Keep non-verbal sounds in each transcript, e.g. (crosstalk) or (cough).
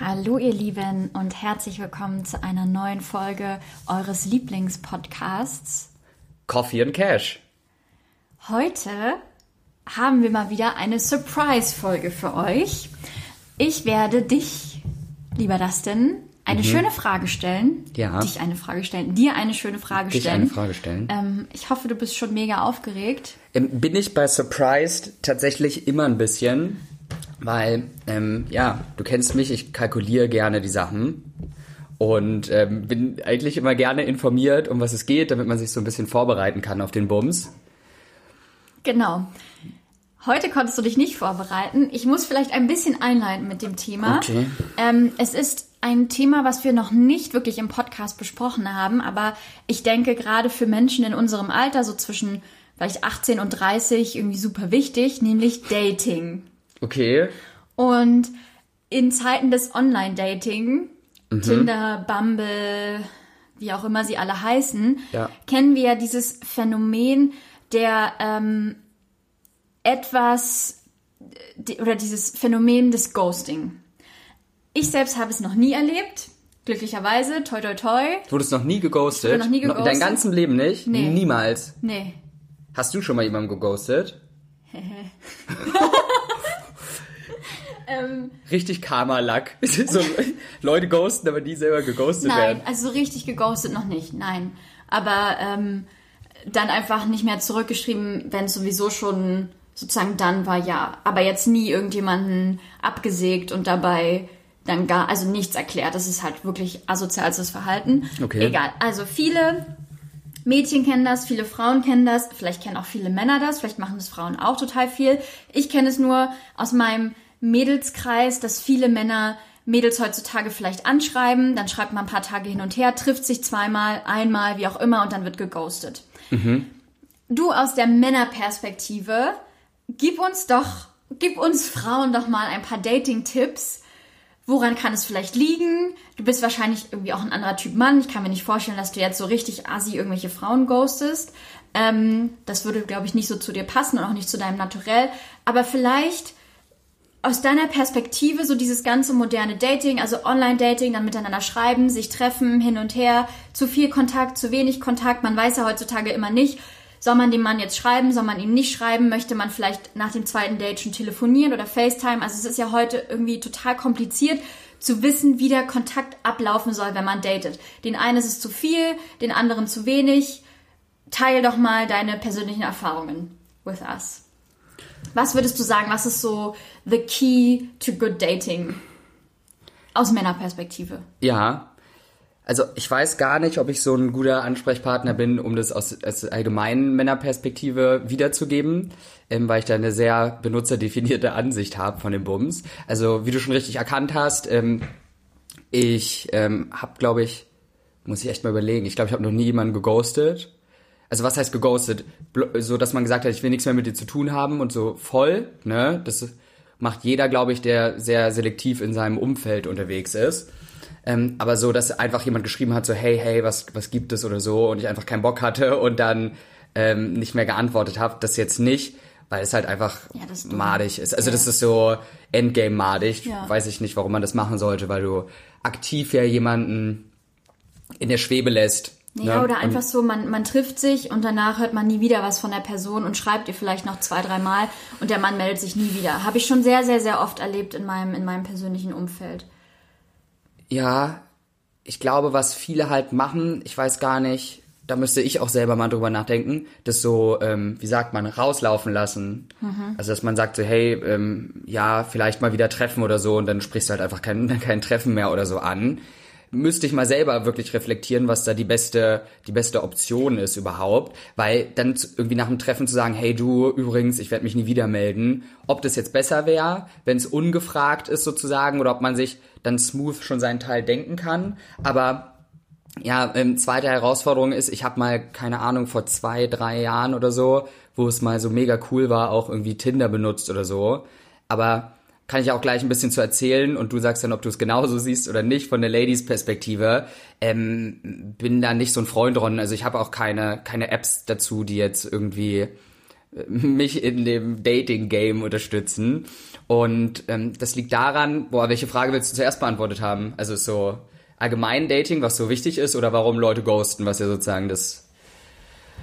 Hallo ihr Lieben und herzlich willkommen zu einer neuen Folge eures Lieblingspodcasts. Coffee and Cash. Heute haben wir mal wieder eine Surprise-Folge für euch. Ich werde dich, lieber Dustin, eine schöne Frage stellen. Ja. Dich eine Frage stellen. Dir eine schöne Frage Dich stellen. eine Frage stellen. Ähm, ich hoffe, du bist schon mega aufgeregt. Ähm, bin ich bei Surprised tatsächlich immer ein bisschen, weil, ähm, ja, du kennst mich, ich kalkuliere gerne die Sachen und ähm, bin eigentlich immer gerne informiert, um was es geht, damit man sich so ein bisschen vorbereiten kann auf den Bums. Genau. Heute konntest du dich nicht vorbereiten. Ich muss vielleicht ein bisschen einleiten mit dem Thema. Okay. Ähm, es ist ein Thema, was wir noch nicht wirklich im Podcast besprochen haben, aber ich denke gerade für Menschen in unserem Alter, so zwischen vielleicht 18 und 30, irgendwie super wichtig, nämlich Dating. Okay. Und in Zeiten des Online-Dating, Tinder, Bumble, wie auch immer sie alle heißen, Ja. kennen wir ja dieses Phänomen der ähm, etwas oder dieses Phänomen des Ghosting. Ich selbst habe es noch nie erlebt, glücklicherweise, toi toi toi. Du wurdest noch nie geghostet? Ich wurde noch nie In deinem geghostet. ganzen Leben nicht? Nee. Niemals. Nee. Hast du schon mal jemanden geghostet? (laughs) Ähm, Richtig Karma-Lack. (laughs) so, Leute ghosten, aber die selber geghostet Nein, werden. also so richtig geghostet noch nicht, nein. Aber ähm, dann einfach nicht mehr zurückgeschrieben, wenn es sowieso schon sozusagen dann war, ja. Aber jetzt nie irgendjemanden abgesägt und dabei dann gar, also nichts erklärt. Das ist halt wirklich asoziales Verhalten. Okay. Egal. Also viele Mädchen kennen das, viele Frauen kennen das, vielleicht kennen auch viele Männer das, vielleicht machen das Frauen auch total viel. Ich kenne es nur aus meinem Mädelskreis, dass viele Männer Mädels heutzutage vielleicht anschreiben, dann schreibt man ein paar Tage hin und her, trifft sich zweimal, einmal, wie auch immer und dann wird geghostet. Du aus der Männerperspektive, gib uns doch, gib uns Frauen doch mal ein paar Dating-Tipps. Woran kann es vielleicht liegen? Du bist wahrscheinlich irgendwie auch ein anderer Typ Mann. Ich kann mir nicht vorstellen, dass du jetzt so richtig assi irgendwelche Frauen ghostest. Ähm, das würde, glaube ich, nicht so zu dir passen und auch nicht zu deinem Naturell. Aber vielleicht aus deiner Perspektive so dieses ganze moderne Dating, also Online-Dating, dann miteinander schreiben, sich treffen, hin und her, zu viel Kontakt, zu wenig Kontakt. Man weiß ja heutzutage immer nicht, soll man dem Mann jetzt schreiben, soll man ihm nicht schreiben, möchte man vielleicht nach dem zweiten Date schon telefonieren oder FaceTime. Also es ist ja heute irgendwie total kompliziert zu wissen, wie der Kontakt ablaufen soll, wenn man datet. Den einen ist es zu viel, den anderen zu wenig. Teil doch mal deine persönlichen Erfahrungen with us. Was würdest du sagen, was ist so the key to good dating? Aus Männerperspektive. Ja. Also ich weiß gar nicht, ob ich so ein guter Ansprechpartner bin, um das aus, aus allgemeinen Männerperspektive wiederzugeben, ähm, weil ich da eine sehr benutzerdefinierte Ansicht habe von den Bums. Also wie du schon richtig erkannt hast, ähm, ich ähm, habe, glaube ich, muss ich echt mal überlegen, ich glaube, ich habe noch nie jemanden geghostet. Also was heißt geghostet? So, dass man gesagt hat, ich will nichts mehr mit dir zu tun haben und so voll, ne? Das macht jeder, glaube ich, der sehr selektiv in seinem Umfeld unterwegs ist. Ähm, aber so, dass einfach jemand geschrieben hat, so, hey, hey, was, was gibt es oder so und ich einfach keinen Bock hatte und dann ähm, nicht mehr geantwortet habe, das jetzt nicht, weil es halt einfach Ja, das ist madig ist. Also Ja. das ist so Endgame-madig. Ja. Weiß ich nicht, warum man das machen sollte, weil du aktiv ja jemanden in der Schwebe lässt. Ja, ne? oder einfach so, man, man trifft sich und danach hört man nie wieder was von der Person und schreibt ihr vielleicht noch zwei, dreimal und der Mann meldet sich nie wieder. Habe ich schon sehr, sehr, sehr oft erlebt in meinem, in meinem persönlichen Umfeld. Ja, ich glaube, was viele halt machen, ich weiß gar nicht, da müsste ich auch selber mal drüber nachdenken, das so, ähm, wie sagt man, rauslaufen lassen. Also, dass man sagt so, hey, ähm, ja, vielleicht mal wieder treffen oder so und dann sprichst du halt einfach kein, (laughs) kein Treffen mehr oder so an. Müsste ich mal selber wirklich reflektieren, was da die beste, die beste Option ist überhaupt, weil dann irgendwie nach dem Treffen zu sagen, hey du, übrigens, ich werde mich nie wieder melden, ob das jetzt besser wäre, wenn es ungefragt ist sozusagen, oder ob man sich dann smooth schon seinen Teil denken kann, aber ja, ähm, zweite Herausforderung ist, ich habe mal, keine Ahnung, vor zwei, drei Jahren oder so, wo es mal so mega cool war, auch irgendwie Tinder benutzt oder so. Aber kann ich auch gleich ein bisschen zu erzählen und du sagst dann, ob du es genauso siehst oder nicht von der Ladies-Perspektive. Ähm, bin da nicht so ein Freund dran. Also ich habe auch keine, keine Apps dazu, die jetzt irgendwie mich in dem Dating-Game unterstützen. Und ähm, das liegt daran, boah, welche Frage willst du zuerst beantwortet haben? Also so allgemein Dating, was so wichtig ist, oder warum Leute ghosten, was ja sozusagen das.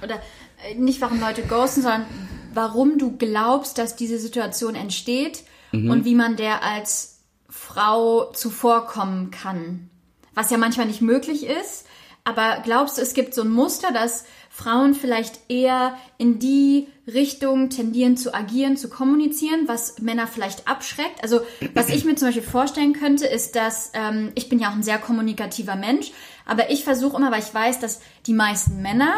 Oder äh, nicht warum Leute ghosten, sondern warum du glaubst, dass diese Situation entsteht mhm. und wie man der als Frau zuvorkommen kann. Was ja manchmal nicht möglich ist. Aber glaubst du, es gibt so ein Muster, dass Frauen vielleicht eher in die Richtung tendieren zu agieren, zu kommunizieren, was Männer vielleicht abschreckt. Also was ich mir zum Beispiel vorstellen könnte, ist, dass ähm, ich bin ja auch ein sehr kommunikativer Mensch, aber ich versuche immer, weil ich weiß, dass die meisten Männer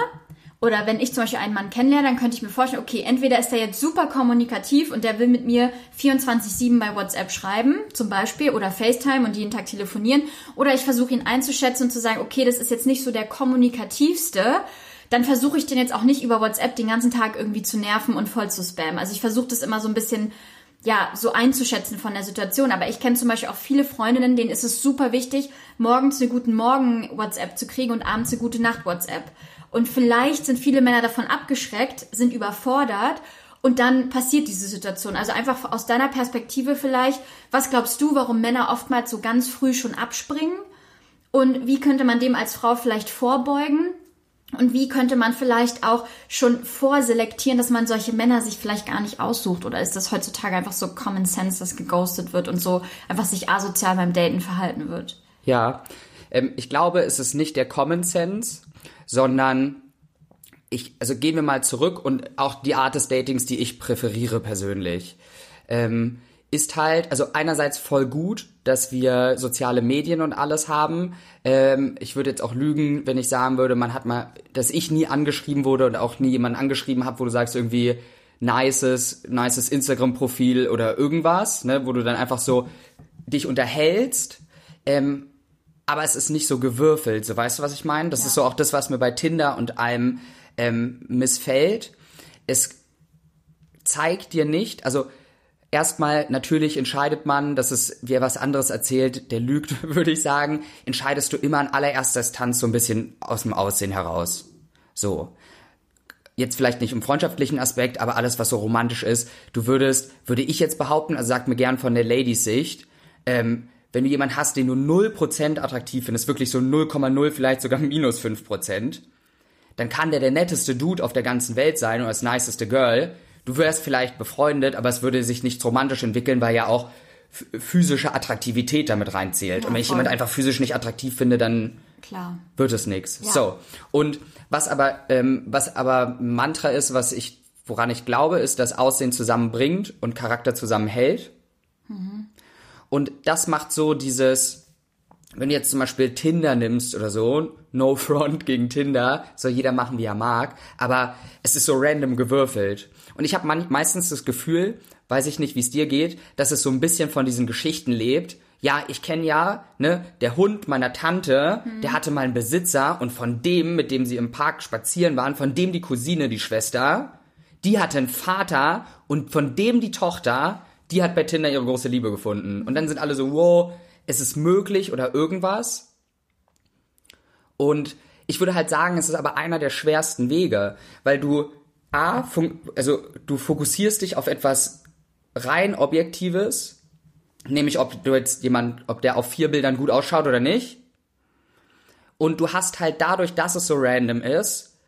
oder wenn ich zum Beispiel einen Mann kennenlerne, dann könnte ich mir vorstellen, okay, entweder ist er jetzt super kommunikativ und der will mit mir 24-7 bei WhatsApp schreiben, zum Beispiel, oder FaceTime und jeden Tag telefonieren, oder ich versuche ihn einzuschätzen und zu sagen, okay, das ist jetzt nicht so der kommunikativste, dann versuche ich den jetzt auch nicht über WhatsApp den ganzen Tag irgendwie zu nerven und voll zu spammen. Also ich versuche das immer so ein bisschen ja, so einzuschätzen von der Situation. Aber ich kenne zum Beispiel auch viele Freundinnen, denen ist es super wichtig, morgens eine guten Morgen WhatsApp zu kriegen und abends eine gute Nacht WhatsApp. Und vielleicht sind viele Männer davon abgeschreckt, sind überfordert und dann passiert diese Situation. Also einfach aus deiner Perspektive vielleicht, was glaubst du, warum Männer oftmals so ganz früh schon abspringen? Und wie könnte man dem als Frau vielleicht vorbeugen? Und wie könnte man vielleicht auch schon vorselektieren, dass man solche Männer sich vielleicht gar nicht aussucht? Oder ist das heutzutage einfach so Common Sense, dass geghostet wird und so einfach sich asozial beim Daten verhalten wird? Ja, ähm, ich glaube, es ist nicht der Common Sense, sondern ich, also gehen wir mal zurück und auch die Art des Datings, die ich präferiere persönlich. Ähm, ist halt, also einerseits voll gut, dass wir soziale Medien und alles haben. Ähm, ich würde jetzt auch lügen, wenn ich sagen würde, man hat mal, dass ich nie angeschrieben wurde und auch nie jemanden angeschrieben habe, wo du sagst irgendwie nices, nices Instagram-Profil oder irgendwas, ne, wo du dann einfach so dich unterhältst. Ähm, aber es ist nicht so gewürfelt, so weißt du, was ich meine? Das ja. ist so auch das, was mir bei Tinder und allem ähm, missfällt. Es zeigt dir nicht, also erstmal natürlich entscheidet man, dass es wer was anderes erzählt, der lügt, (laughs) würde ich sagen, entscheidest du immer an allererster Instanz so ein bisschen aus dem Aussehen heraus. So. Jetzt vielleicht nicht im freundschaftlichen Aspekt, aber alles, was so romantisch ist, du würdest, würde ich jetzt behaupten, also sag mir gern von der Ladies Sicht, ähm, wenn du jemanden hast, den du 0% attraktiv findest, wirklich so 0,0, vielleicht sogar minus 5%, dann kann der der netteste Dude auf der ganzen Welt sein oder das niceste Girl du wärst vielleicht befreundet, aber es würde sich nicht romantisch entwickeln, weil ja auch physische Attraktivität damit reinzählt. Ja, und wenn ich jemand einfach physisch nicht attraktiv finde, dann Klar. wird es nichts. Ja. So. Und was aber, ähm, was aber Mantra ist, was ich, woran ich glaube, ist, dass Aussehen zusammenbringt und Charakter zusammenhält. Mhm. Und das macht so dieses, wenn du jetzt zum Beispiel Tinder nimmst oder so, no (laughs) front gegen Tinder, soll jeder machen, wie er mag, aber es ist so random gewürfelt. Und ich habe meistens das Gefühl, weiß ich nicht, wie es dir geht, dass es so ein bisschen von diesen Geschichten lebt. Ja, ich kenne ja, ne, der Hund meiner Tante, mhm. der hatte mal einen Besitzer und von dem, mit dem sie im Park spazieren waren, von dem die Cousine, die Schwester, die hatte einen Vater und von dem die Tochter, die hat bei Tinder ihre große Liebe gefunden. Und dann sind alle so, wow, es ist möglich oder irgendwas. Und ich würde halt sagen, es ist aber einer der schwersten Wege, weil du A, also du fokussierst dich auf etwas rein Objektives, nämlich ob du jetzt jemand, ob der auf vier Bildern gut ausschaut oder nicht. Und du hast halt dadurch, dass es so random ist,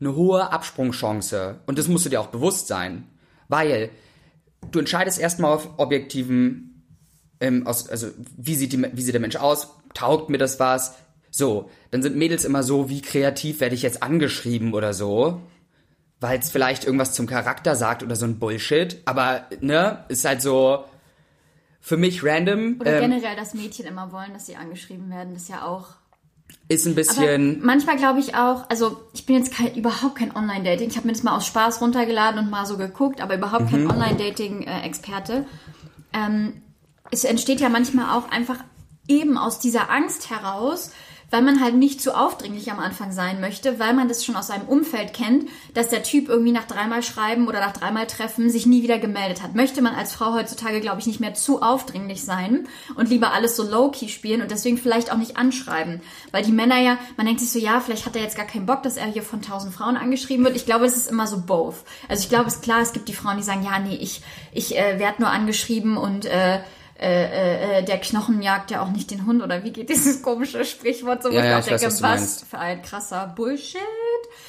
eine hohe Absprungchance. Und das musst du dir auch bewusst sein. Weil du entscheidest erstmal auf objektiven, ähm, aus, also wie sieht, die, wie sieht der Mensch aus, taugt mir das was? So, dann sind Mädels immer so, wie kreativ werde ich jetzt angeschrieben oder so weil es vielleicht irgendwas zum Charakter sagt oder so ein Bullshit. Aber, ne, ist halt so für mich random. Oder ähm, generell, dass Mädchen immer wollen, dass sie angeschrieben werden, ist ja auch. Ist ein bisschen. Aber manchmal glaube ich auch, also ich bin jetzt kein, überhaupt kein Online-Dating. Ich habe mir das mal aus Spaß runtergeladen und mal so geguckt, aber überhaupt kein mhm. Online-Dating-Experte. Ähm, es entsteht ja manchmal auch einfach eben aus dieser Angst heraus, weil man halt nicht zu aufdringlich am Anfang sein möchte, weil man das schon aus seinem Umfeld kennt, dass der Typ irgendwie nach dreimal Schreiben oder nach dreimal Treffen sich nie wieder gemeldet hat. Möchte man als Frau heutzutage, glaube ich, nicht mehr zu aufdringlich sein und lieber alles so low-key spielen und deswegen vielleicht auch nicht anschreiben. Weil die Männer ja, man denkt sich so, ja, vielleicht hat er jetzt gar keinen Bock, dass er hier von tausend Frauen angeschrieben wird. Ich glaube, es ist immer so both. Also ich glaube, es ist klar, es gibt die Frauen, die sagen, ja, nee, ich, ich äh, werde nur angeschrieben und äh, äh, äh, der Knochen jagt ja auch nicht den Hund oder wie geht dieses komische Sprichwort so, Ja, ich ja, auch ich weiß, denke, was für ein krasser Bullshit.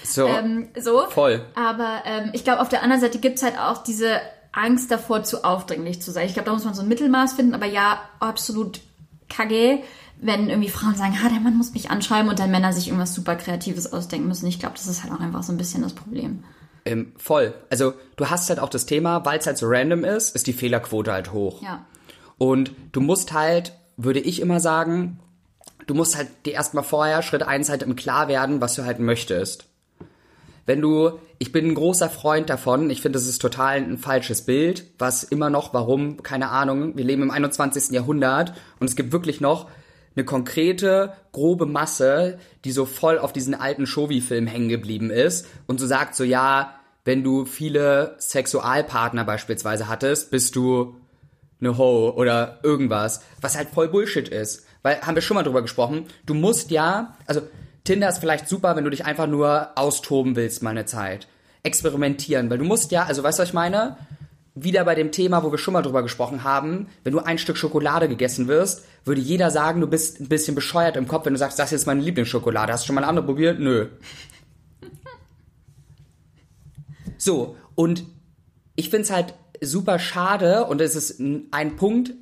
So, Ähm, so. voll. Aber ähm, ich glaube, auf der anderen Seite gibt's halt auch diese Angst davor, zu aufdringlich zu sein. Ich glaube, da muss man so ein Mittelmaß finden, aber ja, absolut kacke, wenn irgendwie Frauen sagen, ha, der Mann muss mich anschreiben und dann Männer sich irgendwas super Kreatives ausdenken müssen. Ich glaube, das ist halt auch einfach so ein bisschen das Problem. Ähm, voll. Also du hast halt auch das Thema, weil es halt so random ist, ist die Fehlerquote halt hoch. Ja. Und du musst halt, würde ich immer sagen, du musst halt dir erstmal vorher Schritt eins halt im Klar werden, was du halt möchtest. Wenn du, ich bin ein großer Freund davon, ich finde, das ist total ein falsches Bild, was immer noch, warum, keine Ahnung, wir leben im 21. Jahrhundert und es gibt wirklich noch eine konkrete, grobe Masse, die so voll auf diesen alten Shovi-Film hängen geblieben ist und so sagt so, ja, wenn du viele Sexualpartner beispielsweise hattest, bist du eine Ho oder irgendwas, was halt voll Bullshit ist. Weil, haben wir schon mal drüber gesprochen, du musst ja, also Tinder ist vielleicht super, wenn du dich einfach nur austoben willst mal eine Zeit. Experimentieren, weil du musst ja, also weißt du, was ich meine? Wieder bei dem Thema, wo wir schon mal drüber gesprochen haben, wenn du ein Stück Schokolade gegessen wirst, würde jeder sagen, du bist ein bisschen bescheuert im Kopf, wenn du sagst, das ist jetzt meine Lieblingsschokolade. Hast du schon mal eine andere probiert? Nö. (laughs) So, und ich find's halt super schade und es ist ein Punkt,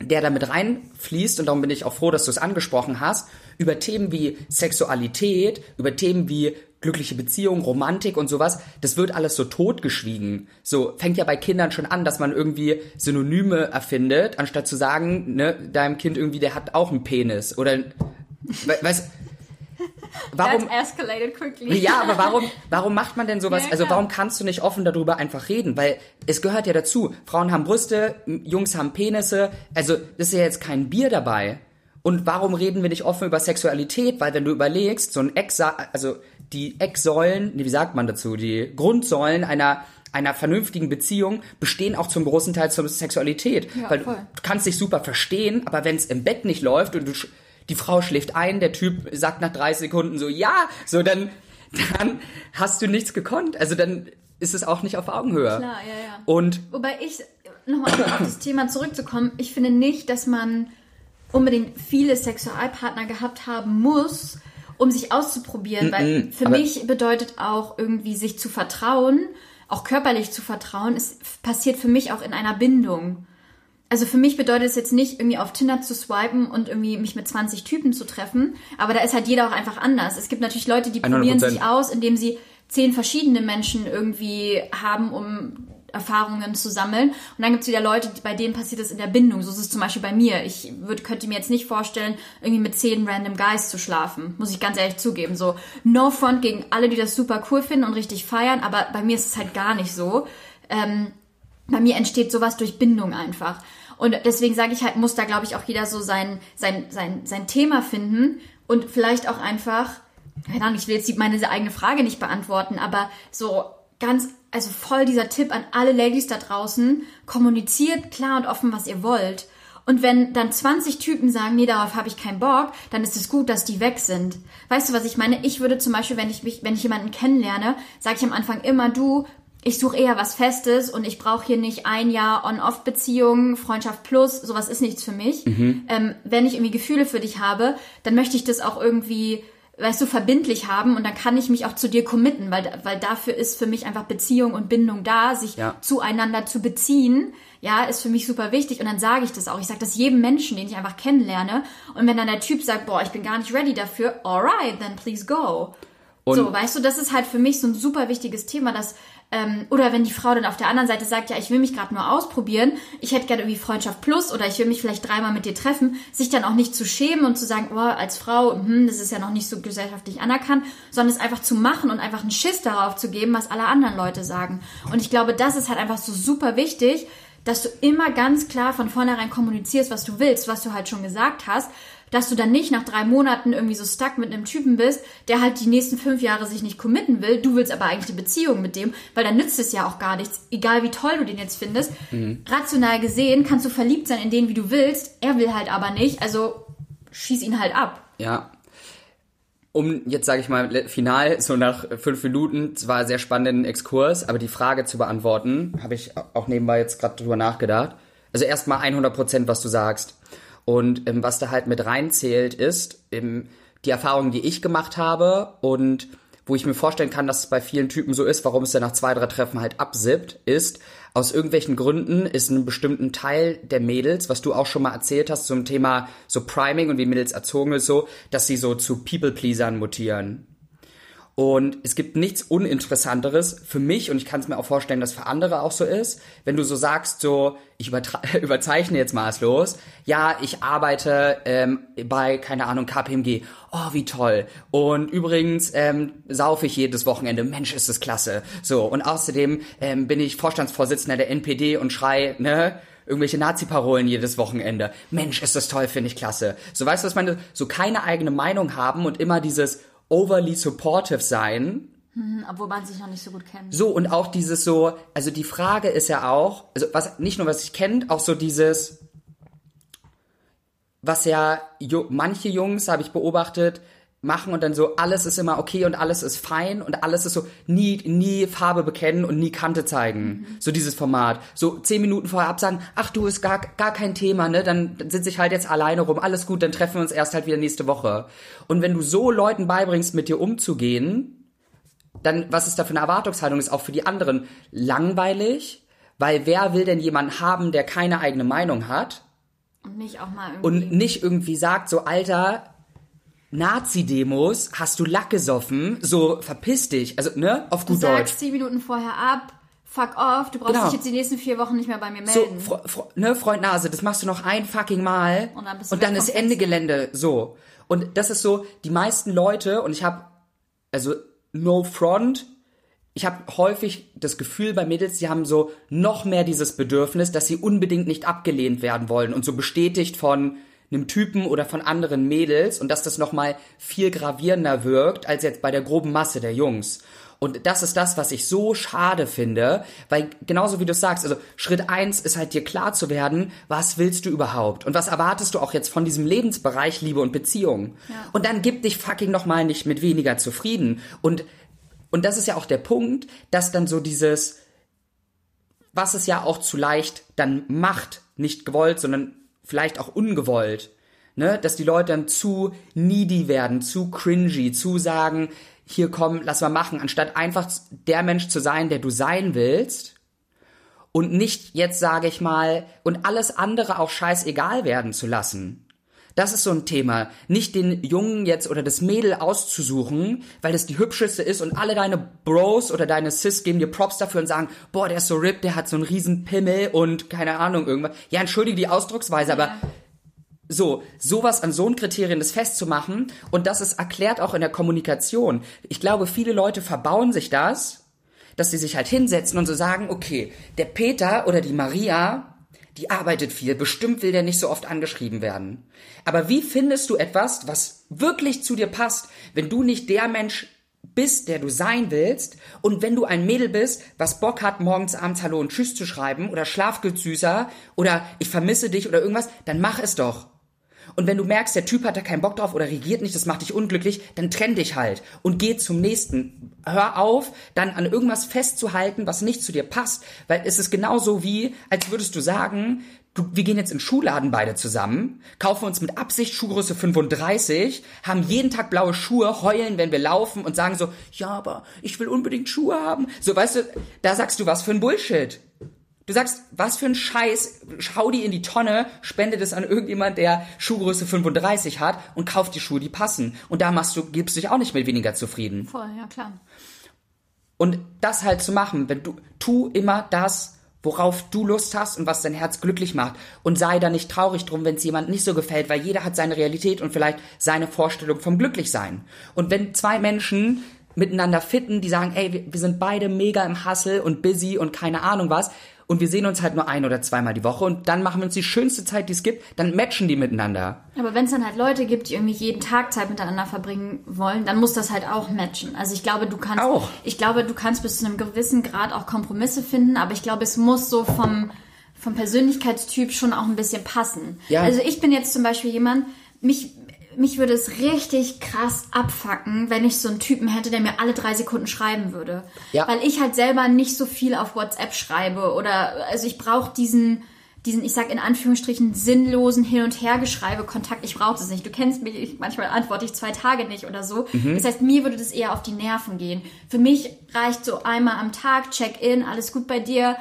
der damit reinfließt und darum bin ich auch froh, dass du es angesprochen hast, über Themen wie Sexualität, über Themen wie glückliche Beziehungen, Romantik und sowas, das wird alles so totgeschwiegen. So fängt ja bei Kindern schon an, dass man irgendwie Synonyme erfindet, anstatt zu sagen, ne, deinem Kind irgendwie, der hat auch einen Penis oder we weißt warum That escalated quickly. ja, aber warum, warum macht man denn sowas? Ja, also warum kannst du nicht offen darüber einfach reden? Weil es gehört ja dazu. Frauen haben Brüste, Jungs haben Penisse. Also das ist ja jetzt kein Bier dabei. Und warum reden wir nicht offen über Sexualität? Weil wenn du überlegst, so ein Ex, also die Ecksäulen, nee, wie sagt man dazu, die Grundsäulen einer einer vernünftigen Beziehung bestehen auch zum großen Teil zur Sexualität. Ja, weil voll. du kannst dich super verstehen, aber wenn es im Bett nicht läuft und du, die Frau schläft ein, der Typ sagt nach drei Sekunden so, ja, so dann, dann hast du nichts gekonnt. Also dann ist es auch nicht auf Augenhöhe. Klar, ja, ja. Und Wobei ich, nochmal auf das Thema zurückzukommen, ich finde nicht, dass man unbedingt viele Sexualpartner gehabt haben muss, um sich auszuprobieren, weil für mich bedeutet auch irgendwie sich zu vertrauen, auch körperlich zu vertrauen, es passiert für mich auch in einer Bindung. Also für mich bedeutet es jetzt nicht, irgendwie auf Tinder zu swipen und irgendwie mich mit 20 Typen zu treffen, aber da ist halt jeder auch einfach anders. Es gibt natürlich Leute, die 100%. probieren sich aus, indem sie zehn verschiedene Menschen irgendwie haben, um Erfahrungen zu sammeln. Und dann gibt es wieder Leute, bei denen passiert es in der Bindung. So ist es zum Beispiel bei mir. Ich würd, könnte mir jetzt nicht vorstellen, irgendwie mit zehn random Guys zu schlafen. Muss ich ganz ehrlich zugeben. So, no front gegen alle, die das super cool finden und richtig feiern, aber bei mir ist es halt gar nicht so. Ähm, bei mir entsteht sowas durch Bindung einfach. Und deswegen sage ich halt, muss da, glaube ich, auch jeder so sein, sein, sein, sein Thema finden und vielleicht auch einfach, keine Ahnung, ich will jetzt meine eigene Frage nicht beantworten, aber so ganz, also voll dieser Tipp an alle Ladies da draußen, kommuniziert klar und offen, was ihr wollt. Und wenn dann 20 Typen sagen, nee, darauf habe ich keinen Bock, dann ist es gut, dass die weg sind. Weißt du, was ich meine? Ich würde zum Beispiel, wenn ich mich, wenn ich jemanden kennenlerne, sage ich am Anfang immer, du, ich suche eher was Festes und ich brauche hier nicht ein Jahr On-Off-Beziehung, Freundschaft plus, sowas ist nichts für mich. Ähm, wenn ich irgendwie Gefühle für dich habe, dann möchte ich das auch irgendwie, weißt du, verbindlich haben und dann kann ich mich auch zu dir committen, weil, weil dafür ist für mich einfach Beziehung und Bindung da, sich Ja. zueinander zu beziehen. Ja, ist für mich super wichtig und dann sage ich das auch. Ich sage das jedem Menschen, den ich einfach kennenlerne. Und wenn dann der Typ sagt, boah, ich bin gar nicht ready dafür, alright, then please go. Und- so, weißt du, das ist halt für mich so ein super wichtiges Thema, dass ähm, oder wenn die Frau dann auf der anderen Seite sagt, ja, ich will mich gerade nur ausprobieren, ich hätte gerne irgendwie Freundschaft plus oder ich will mich vielleicht dreimal mit dir treffen, sich dann auch nicht zu schämen und zu sagen, oh, als Frau, hm, das ist ja noch nicht so gesellschaftlich anerkannt, sondern es einfach zu machen und einfach einen Schiss darauf zu geben, was alle anderen Leute sagen. Und ich glaube, das ist halt einfach so super wichtig, dass du immer ganz klar von vornherein kommunizierst, was du willst, was du halt schon gesagt hast, dass du dann nicht nach drei Monaten irgendwie so stuck mit einem Typen bist, der halt die nächsten fünf Jahre sich nicht committen will. Du willst aber eigentlich eine Beziehung mit dem, weil dann nützt es ja auch gar nichts, egal wie toll du den jetzt findest. Mhm. Rational gesehen kannst du verliebt sein in den, wie du willst. Er will halt aber nicht, also schieß ihn halt ab. Ja, um jetzt sage ich mal final so nach fünf Minuten zwar sehr spannenden Exkurs, aber die Frage zu beantworten, habe ich auch nebenbei jetzt gerade drüber nachgedacht. Also erstmal 100 Prozent, was du sagst. Und ähm, was da halt mit reinzählt, ist ähm, die Erfahrungen, die ich gemacht habe und wo ich mir vorstellen kann, dass es bei vielen Typen so ist, warum es dann nach zwei, drei Treffen halt absippt, ist, aus irgendwelchen Gründen ist ein bestimmten Teil der Mädels, was du auch schon mal erzählt hast zum Thema so Priming und wie Mädels erzogen ist, so, dass sie so zu People-Pleasern mutieren. Und es gibt nichts Uninteressanteres für mich und ich kann es mir auch vorstellen, dass für andere auch so ist, wenn du so sagst, so, ich (laughs) überzeichne jetzt maßlos, ja, ich arbeite ähm, bei, keine Ahnung, KPMG, oh, wie toll. Und übrigens ähm, saufe ich jedes Wochenende, Mensch, ist das klasse. So, und außerdem ähm, bin ich Vorstandsvorsitzender der NPD und schrei, ne, irgendwelche Nazi-Parolen jedes Wochenende. Mensch, ist das toll, finde ich klasse. So, weißt du, was meine? So keine eigene Meinung haben und immer dieses overly supportive sein. Hm, obwohl man sich noch nicht so gut kennt. So, und auch dieses so, also die Frage ist ja auch, also was, nicht nur was sich kennt, auch so dieses, was ja manche Jungs, habe ich beobachtet, machen und dann so, alles ist immer okay und alles ist fein und alles ist so, nie, nie Farbe bekennen und nie Kante zeigen. Mhm. So dieses Format. So zehn Minuten vorher absagen, ach du, ist gar, gar kein Thema, ne? Dann, dann sitze ich halt jetzt alleine rum, alles gut, dann treffen wir uns erst halt wieder nächste Woche. Und wenn du so Leuten beibringst, mit dir umzugehen, dann, was ist da für eine Erwartungshaltung, ist auch für die anderen langweilig, weil wer will denn jemanden haben, der keine eigene Meinung hat? Und nicht auch mal irgendwie. Und nicht irgendwie sagt, so, Alter, Nazi-Demos, hast du Lack gesoffen, so verpiss dich, also ne, auf gut du Deutsch. Du sagst zehn Minuten vorher ab, fuck off, du brauchst genau. dich jetzt die nächsten vier Wochen nicht mehr bei mir melden. So, Fre ne, Freund Nase, das machst du noch ein fucking Mal und dann, bist du und dann ist Ende Gelände, so. Und das ist so, die meisten Leute, und ich habe, also no front, ich habe häufig das Gefühl bei Mädels, die haben so noch mehr dieses Bedürfnis, dass sie unbedingt nicht abgelehnt werden wollen und so bestätigt von, einem Typen oder von anderen Mädels und dass das nochmal viel gravierender wirkt als jetzt bei der groben Masse der Jungs. Und das ist das, was ich so schade finde, weil genauso wie du sagst, also Schritt eins ist halt dir klar zu werden, was willst du überhaupt und was erwartest du auch jetzt von diesem Lebensbereich Liebe und Beziehung. Ja. Und dann gib dich fucking nochmal nicht mit weniger zufrieden. Und, und das ist ja auch der Punkt, dass dann so dieses, was es ja auch zu leicht dann macht, nicht gewollt, sondern vielleicht auch ungewollt, ne, dass die Leute dann zu needy werden, zu cringy, zu sagen, hier komm, lass mal machen, anstatt einfach der Mensch zu sein, der du sein willst und nicht jetzt sage ich mal und alles andere auch scheißegal werden zu lassen. Das ist so ein Thema. Nicht den Jungen jetzt oder das Mädel auszusuchen, weil das die hübscheste ist und alle deine Bros oder deine Sis geben dir Props dafür und sagen, boah, der ist so ripped, der hat so einen riesen Pimmel und keine Ahnung irgendwas. Ja, entschuldige die Ausdrucksweise, ja. aber so, sowas an so ein Kriterien das festzumachen und das ist erklärt auch in der Kommunikation. Ich glaube, viele Leute verbauen sich das, dass sie sich halt hinsetzen und so sagen, okay, der Peter oder die Maria die arbeitet viel, bestimmt will der nicht so oft angeschrieben werden. Aber wie findest du etwas, was wirklich zu dir passt, wenn du nicht der Mensch bist, der du sein willst und wenn du ein Mädel bist, was Bock hat, morgens, abends Hallo und Tschüss zu schreiben oder Schlafgezüßer oder ich vermisse dich oder irgendwas, dann mach es doch. Und wenn du merkst, der Typ hat da keinen Bock drauf oder regiert nicht, das macht dich unglücklich, dann trenn dich halt und geh zum nächsten. Hör auf, dann an irgendwas festzuhalten, was nicht zu dir passt, weil es ist genauso wie, als würdest du sagen, du, wir gehen jetzt in Schuhladen beide zusammen, kaufen uns mit Absicht Schuhgröße 35, haben jeden Tag blaue Schuhe, heulen, wenn wir laufen und sagen so, ja, aber ich will unbedingt Schuhe haben. So, weißt du, da sagst du was für ein Bullshit. Du sagst, was für ein Scheiß, schau die in die Tonne, spende das an irgendjemand, der Schuhgröße 35 hat und kauft die Schuhe, die passen. Und da machst du, gibst du dich auch nicht mit weniger zufrieden. Voll, ja klar. Und das halt zu machen, wenn du, tu immer das, worauf du Lust hast und was dein Herz glücklich macht. Und sei da nicht traurig drum, wenn es jemand nicht so gefällt, weil jeder hat seine Realität und vielleicht seine Vorstellung vom Glücklichsein. Und wenn zwei Menschen miteinander fitten, die sagen, ey, wir, wir sind beide mega im Hustle und busy und keine Ahnung was, und wir sehen uns halt nur ein oder zweimal die Woche und dann machen wir uns die schönste Zeit, die es gibt, dann matchen die miteinander. Aber wenn es dann halt Leute gibt, die irgendwie jeden Tag Zeit miteinander verbringen wollen, dann muss das halt auch matchen. Also ich glaube, du kannst, Auch. ich glaube, du kannst bis zu einem gewissen Grad auch Kompromisse finden, aber ich glaube, es muss so vom, vom Persönlichkeitstyp schon auch ein bisschen passen. Ja. Also ich bin jetzt zum Beispiel jemand, mich, mich würde es richtig krass abfacken, wenn ich so einen Typen hätte, der mir alle drei Sekunden schreiben würde. Ja. Weil ich halt selber nicht so viel auf WhatsApp schreibe oder also ich brauche diesen diesen, ich sag in Anführungsstrichen, sinnlosen Hin- und Hergeschreibe, Kontakt, ich brauche das nicht. Du kennst mich, ich, manchmal antworte ich zwei Tage nicht oder so. Das heißt, mir würde das eher auf die Nerven gehen. Für mich reicht so einmal am Tag, Check-in, alles gut bei dir,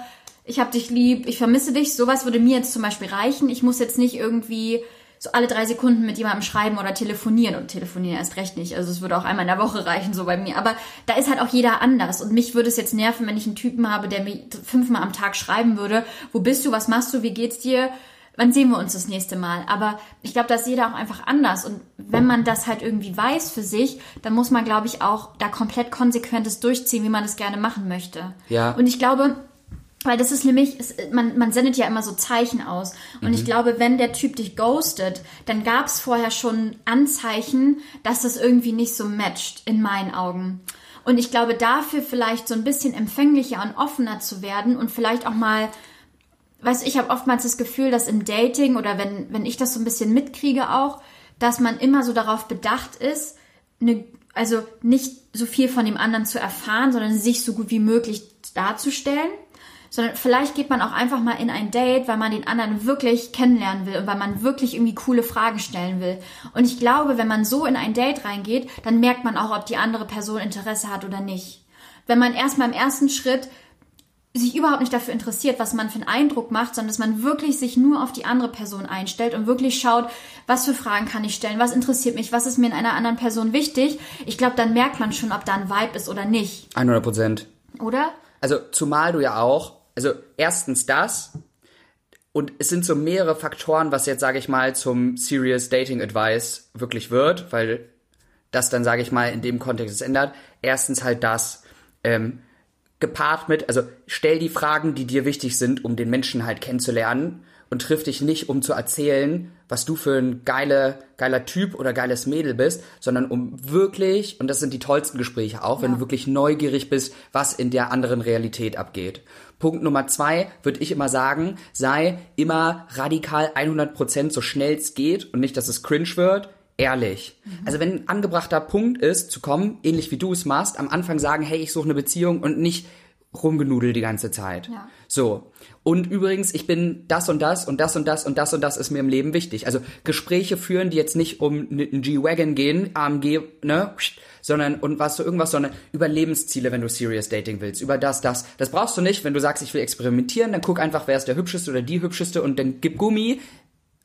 ich hab dich lieb, ich vermisse dich. Sowas würde mir jetzt zum Beispiel reichen. Ich muss jetzt nicht irgendwie so alle drei Sekunden mit jemandem schreiben oder telefonieren und telefonieren erst recht nicht. Also es würde auch einmal in der Woche reichen, so bei mir. Aber da ist halt auch jeder anders. Und mich würde es jetzt nerven, wenn ich einen Typen habe, der mir fünfmal am Tag schreiben würde, wo bist du, was machst du, wie geht's dir? Wann sehen wir uns das nächste Mal? Aber ich glaube, da ist jeder auch einfach anders. Und wenn man das halt irgendwie weiß für sich, dann muss man, glaube ich, auch da komplett konsequentes durchziehen, wie man es gerne machen möchte. Ja. Und ich glaube, weil das ist nämlich, es, man, man sendet ja immer so Zeichen aus. Und ich glaube, wenn der Typ dich ghostet, dann gab es vorher schon Anzeichen, dass das irgendwie nicht so matcht, in meinen Augen. Und ich glaube, dafür vielleicht so ein bisschen empfänglicher und offener zu werden und vielleicht auch mal, weißt ich habe oftmals das Gefühl, dass im Dating oder wenn, wenn ich das so ein bisschen mitkriege auch, dass man immer so darauf bedacht ist, eine, also nicht so viel von dem anderen zu erfahren, sondern sich so gut wie möglich darzustellen sondern vielleicht geht man auch einfach mal in ein Date, weil man den anderen wirklich kennenlernen will und weil man wirklich irgendwie coole Fragen stellen will. Und ich glaube, wenn man so in ein Date reingeht, dann merkt man auch, ob die andere Person Interesse hat oder nicht. Wenn man erstmal im ersten Schritt sich überhaupt nicht dafür interessiert, was man für einen Eindruck macht, sondern dass man wirklich sich nur auf die andere Person einstellt und wirklich schaut, was für Fragen kann ich stellen, was interessiert mich, was ist mir in einer anderen Person wichtig. Ich glaube, dann merkt man schon, ob da ein Vibe ist oder nicht, 100 Prozent. oder? Also zumal du ja auch, also erstens das und es sind so mehrere Faktoren, was jetzt sage ich mal zum Serious Dating Advice wirklich wird, weil das dann sage ich mal in dem Kontext es ändert. Erstens halt das ähm, gepaart mit, also stell die Fragen, die dir wichtig sind, um den Menschen halt kennenzulernen und triff dich nicht, um zu erzählen, was du für ein geile, geiler Typ oder geiles Mädel bist, sondern um wirklich, und das sind die tollsten Gespräche auch, wenn Ja. du wirklich neugierig bist, was in der anderen Realität abgeht. Punkt Nummer zwei würde ich immer sagen, sei immer radikal 100% so schnell es geht und nicht, dass es cringe wird, ehrlich. Also wenn ein angebrachter Punkt ist, zu kommen, ähnlich wie du es machst, am Anfang sagen, hey, ich suche eine Beziehung und nicht rumgenudelt die ganze Zeit. Ja. So. Und übrigens, ich bin das und das und das und das und das und das ist mir im Leben wichtig. Also Gespräche führen, die jetzt nicht um einen G-Wagon gehen, AMG, ne, sondern und was so irgendwas, sondern über Lebensziele, wenn du Serious Dating willst, über das, das. Das brauchst du nicht, wenn du sagst, ich will experimentieren, dann guck einfach, wer ist der hübscheste oder die hübscheste und dann gib Gummi.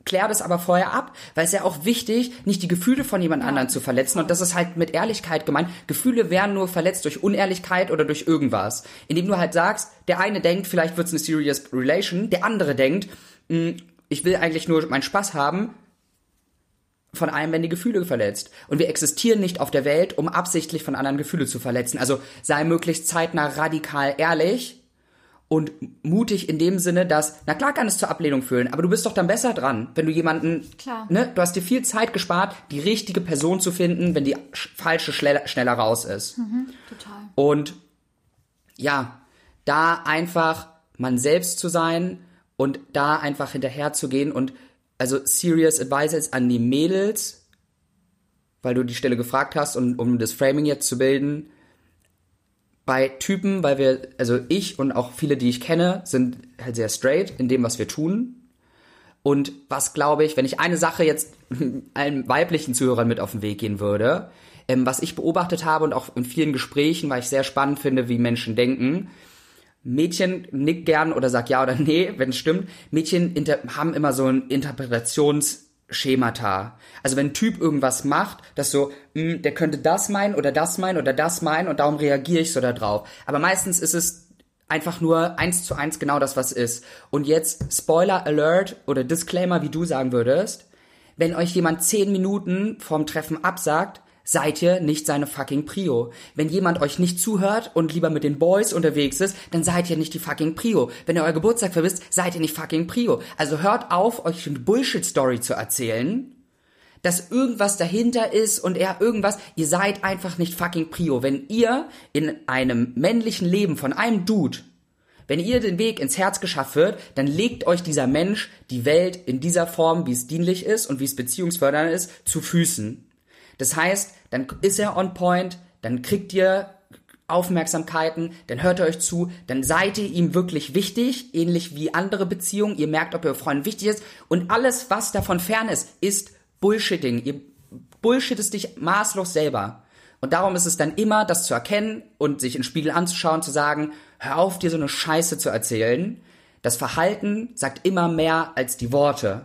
Klär das aber vorher ab, weil es ja auch wichtig, nicht die Gefühle von jemand anderen zu verletzen. Und das ist halt mit Ehrlichkeit gemeint. Gefühle werden nur verletzt durch Unehrlichkeit oder durch irgendwas. Indem du halt sagst, der eine denkt, vielleicht wird's eine serious relation, der andere denkt, "Mh, ich will eigentlich nur meinen Spaß haben. Von einem werden die Gefühle verletzt. Und wir existieren nicht auf der Welt, um absichtlich von anderen Gefühle zu verletzen. Also sei möglichst zeitnah radikal ehrlich und mutig in dem Sinne, dass, na klar kann es zur Ablehnung führen, aber du bist doch dann besser dran, wenn du jemanden, Klar. ne, du hast dir viel Zeit gespart, die richtige Person zu finden, wenn die sch- falsche schneller, schneller raus ist. Total. Und ja, da einfach man selbst zu sein und da einfach hinterher zu gehen und also serious advices an die Mädels, weil du die Stelle gefragt hast und um das Framing jetzt zu bilden, bei Typen, weil wir, also ich und auch viele, die ich kenne, sind halt sehr straight in dem, was wir tun. Und was glaube ich, wenn ich eine Sache jetzt (laughs) allen weiblichen Zuhörern mit auf den Weg gehen würde, ähm, was ich beobachtet habe und auch in vielen Gesprächen, weil ich sehr spannend finde, wie Menschen denken, Mädchen nickt gern oder sagt ja oder (laughs) nee, wenn es stimmt. Mädchen haben immer so ein Interpretationsschemata. Also wenn ein Typ irgendwas macht, das so, mh, der könnte das meinen oder das meinen oder das meinen und darum reagiere ich so da drauf. Aber meistens ist es einfach nur eins zu eins genau das, was ist. Und jetzt Spoiler Alert oder Disclaimer, wie du sagen würdest, wenn euch jemand zehn Minuten vorm Treffen absagt, seid ihr nicht seine fucking Prio. Wenn jemand euch nicht zuhört und lieber mit den Boys unterwegs ist, dann seid ihr nicht die fucking Prio. Wenn ihr euer Geburtstag verwisst, seid ihr nicht fucking Prio. Also hört auf, euch eine Bullshit-Story zu erzählen, dass irgendwas dahinter ist und er irgendwas, ihr seid einfach nicht fucking Prio. Wenn ihr in einem männlichen Leben von einem Dude wenn ihr den Weg ins Herz geschafft wird, dann legt euch dieser Mensch die Welt in dieser Form, wie es dienlich ist und wie es beziehungsfördernd ist, zu Füßen. Das heißt, dann ist er on point, dann kriegt ihr Aufmerksamkeiten, dann hört er euch zu, dann seid ihr ihm wirklich wichtig, ähnlich wie andere Beziehungen. Ihr merkt, ob ihr Freund wichtig ist. Und alles, was davon fern ist, ist Bullshitting. Ihr bullshittest dich maßlos selber. Und darum ist es dann immer, das zu erkennen und sich in Spiegel anzuschauen, zu sagen, hör auf, dir so eine Scheiße zu erzählen. Das Verhalten sagt immer mehr als die Worte.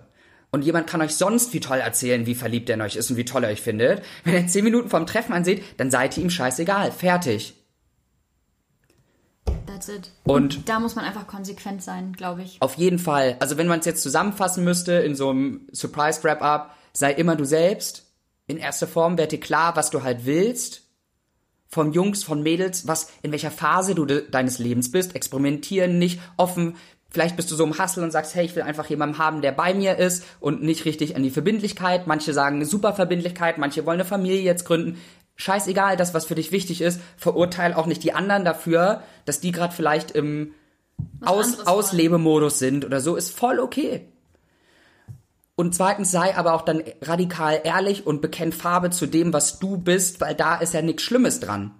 Und jemand kann euch sonst wie toll erzählen, wie verliebt er in euch ist und wie toll er euch findet. Wenn er zehn Minuten vorm Treffen ansieht, dann seid ihr ihm scheißegal. Fertig. That's it. Und da muss man einfach konsequent sein, glaube ich. Auf jeden Fall. Also wenn man es jetzt zusammenfassen müsste in so einem Surprise-Wrap-Up, sei immer du selbst. In erster Form werd dir klar, was du halt willst. Von Jungs, von Mädels, was, in welcher Phase du de deines Lebens bist. Experimentieren nicht offen. Vielleicht bist du so im Hustle und sagst, hey, ich will einfach jemanden haben, der bei mir ist und nicht richtig an die Verbindlichkeit. Manche sagen eine super Verbindlichkeit, manche wollen eine Familie jetzt gründen. Scheißegal, das, was für dich wichtig ist, verurteil auch nicht die anderen dafür, dass die gerade vielleicht im Aus. Auslebemodus sind oder so, ist voll okay. Und zweitens sei aber auch dann radikal ehrlich und bekenn Farbe zu dem, was du bist, weil da ist ja nichts Schlimmes dran.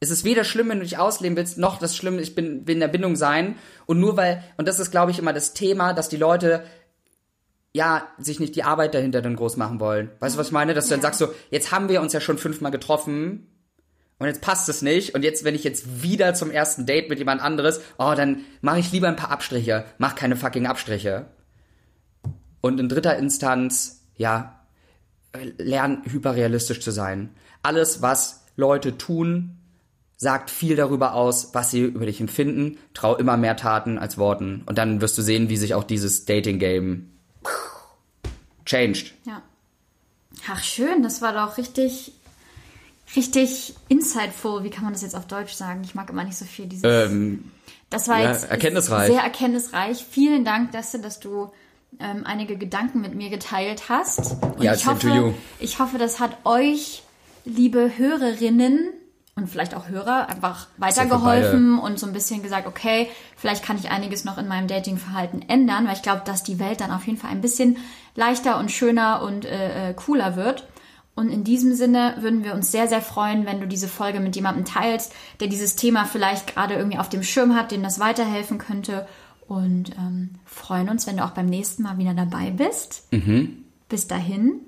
Es ist weder schlimm, wenn du dich ausleben willst, noch das Schlimme, ich bin, will in der Bindung sein. Und nur weil, und das ist, glaube ich, immer das Thema, dass die Leute ja, sich nicht die Arbeit dahinter dann groß machen wollen. Weißt du, was ich meine? Dass du dann Ja. sagst so, jetzt haben wir uns ja schon fünfmal getroffen und jetzt passt es nicht und jetzt, wenn ich jetzt wieder zum ersten Date mit jemand anderes, oh, dann mache ich lieber ein paar Abstriche. Mach keine fucking Abstriche. Und in dritter Instanz, ja, lern hyperrealistisch zu sein. Alles, was Leute tun, sagt viel darüber aus, was sie über dich empfinden. Trau immer mehr Taten als Worten. Und dann wirst du sehen, wie sich auch dieses Dating-Game changed. Ja. Ach, schön, das war doch richtig, richtig insightful. Wie kann man das jetzt auf Deutsch sagen? Ich mag immer nicht so viel dieses. Ähm, das war ja, jetzt erkenntnisreich. sehr erkenntnisreich. Vielen Dank, Dustin, dass du ähm, einige Gedanken mit mir geteilt hast. Und Ja, ich same to you. hoffe, ich hoffe, das hat euch, liebe Hörerinnen und vielleicht auch Hörer, einfach weitergeholfen und so ein bisschen gesagt, okay, vielleicht kann ich einiges noch in meinem Datingverhalten ändern, weil ich glaube, dass die Welt dann auf jeden Fall ein bisschen leichter und schöner und äh, äh, cooler wird. Und in diesem Sinne würden wir uns sehr, sehr freuen, wenn du diese Folge mit jemandem teilst, der dieses Thema vielleicht gerade irgendwie auf dem Schirm hat, dem das weiterhelfen könnte. Und ähm, freuen uns, wenn du auch beim nächsten Mal wieder dabei bist. Bis dahin,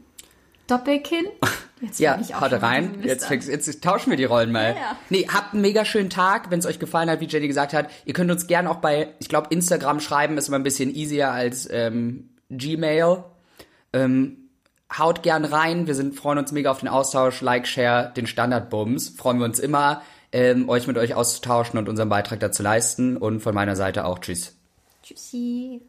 Doppelkinn. (laughs) Jetzt ja, ich haut rein. Jetzt, fängst- jetzt tauschen wir die Rollen mal. Ja, ja. Nee, habt einen mega schönen Tag, wenn es euch gefallen hat, wie Jenny gesagt hat. Ihr könnt uns gerne auch bei, ich glaube, Instagram schreiben, ist immer ein bisschen easier als ähm, Gmail. Ähm, haut gern rein. Wir sind, freuen uns mega auf den Austausch. Like, share, den Standardbums. Freuen wir uns immer, ähm, euch mit euch auszutauschen und unseren Beitrag dazu leisten. Und von meiner Seite auch Tschüss. Tschüssi.